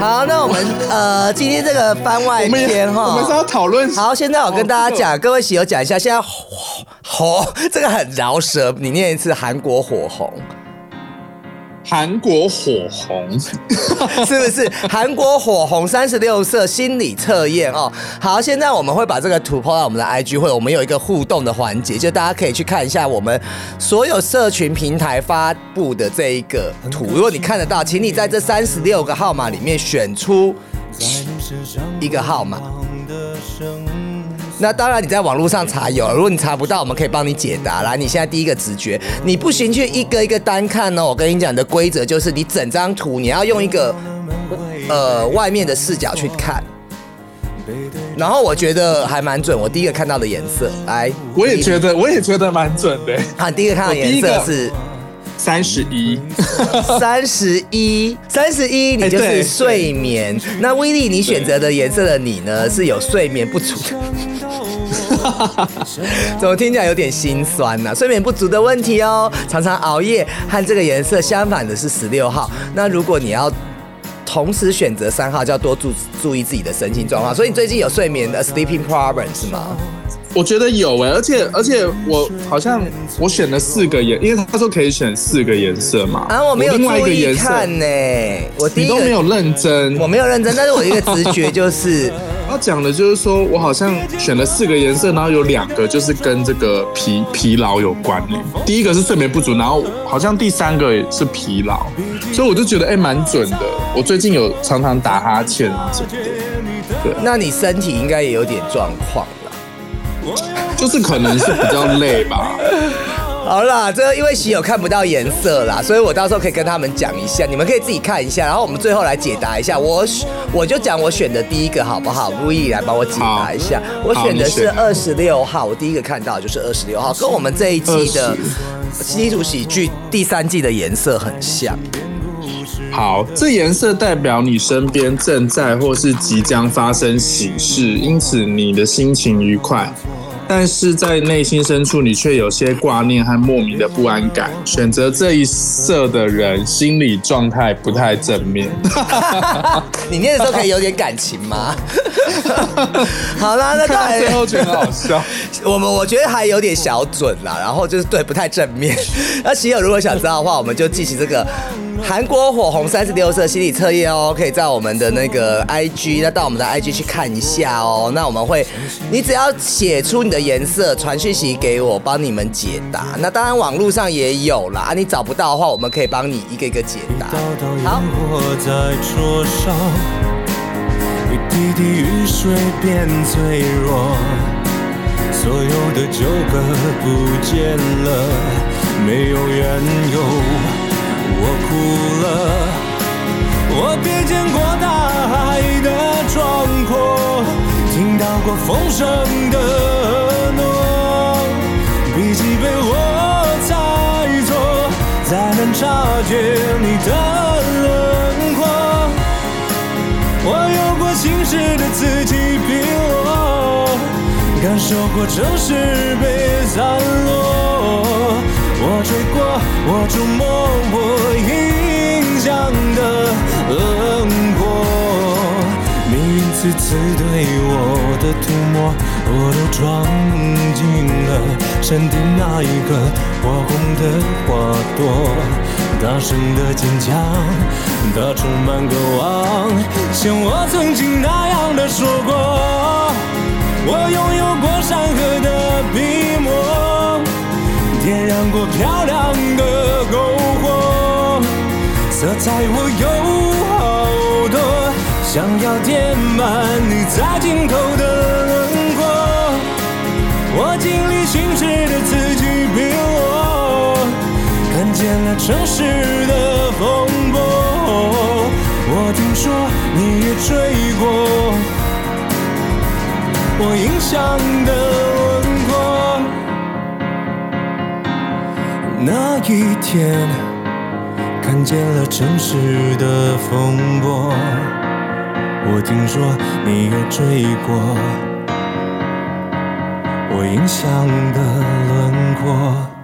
好，那我们呃，今天这个番外篇哈，我们是要讨论。好，现在我跟大家讲，各位喜友讲一下，现在火红这个很饶舌，你念一次韩国火红。韩国火红 是不是？韩国火红三十六色心理测验哦。好，现在我们会把这个图抛到我们的 IG 会，我们有一个互动的环节，就大家可以去看一下我们所有社群平台发布的这一个图。如果你看得到，请你在这三十六个号码里面选出一个号码。那当然，你在网络上查有，如果你查不到，我们可以帮你解答。来，你现在第一个直觉，你不行去一个一个单看哦。我跟你讲的规则就是，你整张图你要用一个呃外面的视角去看。然后我觉得还蛮准，我第一个看到的颜色，来，我也觉得，我也觉得蛮准的。啊，第一个看到颜色是三十一，三十一，三十一，你就是睡眠。那威力，你选择的颜色的你呢，是有睡眠不足的。怎么听起来有点心酸呢？睡眠不足的问题哦，常常熬夜和这个颜色相反的是十六号。那如果你要同时选择三号，就要多注注意自己的身心状况。所以你最近有睡眠的 sleeping problem 是吗？我觉得有哎，而且而且我好像我选了四个颜，因为他说可以选四个颜色嘛。啊，我没有注意看呢，我你都没有认真，我没有认真，但是我一个直觉就是。他讲的就是说，我好像选了四个颜色，然后有两个就是跟这个疲疲劳有关联。第一个是睡眠不足，然后好像第三个是疲劳，所以我就觉得哎，蛮准的。我最近有常常打哈欠什么的。对，那你身体应该也有点状况了，就是可能是比较累吧。好啦，这因为喜友看不到颜色啦，所以我到时候可以跟他们讲一下，你们可以自己看一下，然后我们最后来解答一下。我我就讲我选的第一个好不好？如意来帮我解答一下。我选的是二十六号，我第一个看到就是二十六号，跟我们这一季的基础喜剧第三季的颜色很像。好，这颜色代表你身边正在或是即将发生喜事，因此你的心情愉快。但是在内心深处，你却有些挂念和莫名的不安感。选择这一色的人，心理状态不太正面。你念的时候可以有点感情吗？好啦，那看最后觉得好笑。我们我觉得还有点小准啦，然后就是对不太正面。那喜友如果想知道的话，我们就进行这个。韩国火红三十六色心理测验哦，可以在我们的那个 IG，那到我们的 IG 去看一下哦。那我们会，你只要写出你的颜色，传讯息给我，帮你们解答。那当然网络上也有啦，啊，你找不到的话，我们可以帮你一个一个解答。好。我哭了，我瞥见过大海的壮阔，听到过风声的诺，笔记被我猜错，才能察觉你的轮廓。我有过心事的此起彼落，感受过城市被散落。我追过，我触摸，我轮廓，命运次次对我的涂抹，我都装进了山顶那一颗火红的花朵，大声的坚强，它充满渴望，像我曾经那样的说过，我拥有过山河的笔墨。点燃过漂亮的篝火，色彩我有，想要填满你在尽头的轮廓。我经历心事的此起彼落，看见了城市的风波。我听说你也追过，我印象的轮廓。那一天，看见了城市的风波。我听说你也追过我印象的轮廓。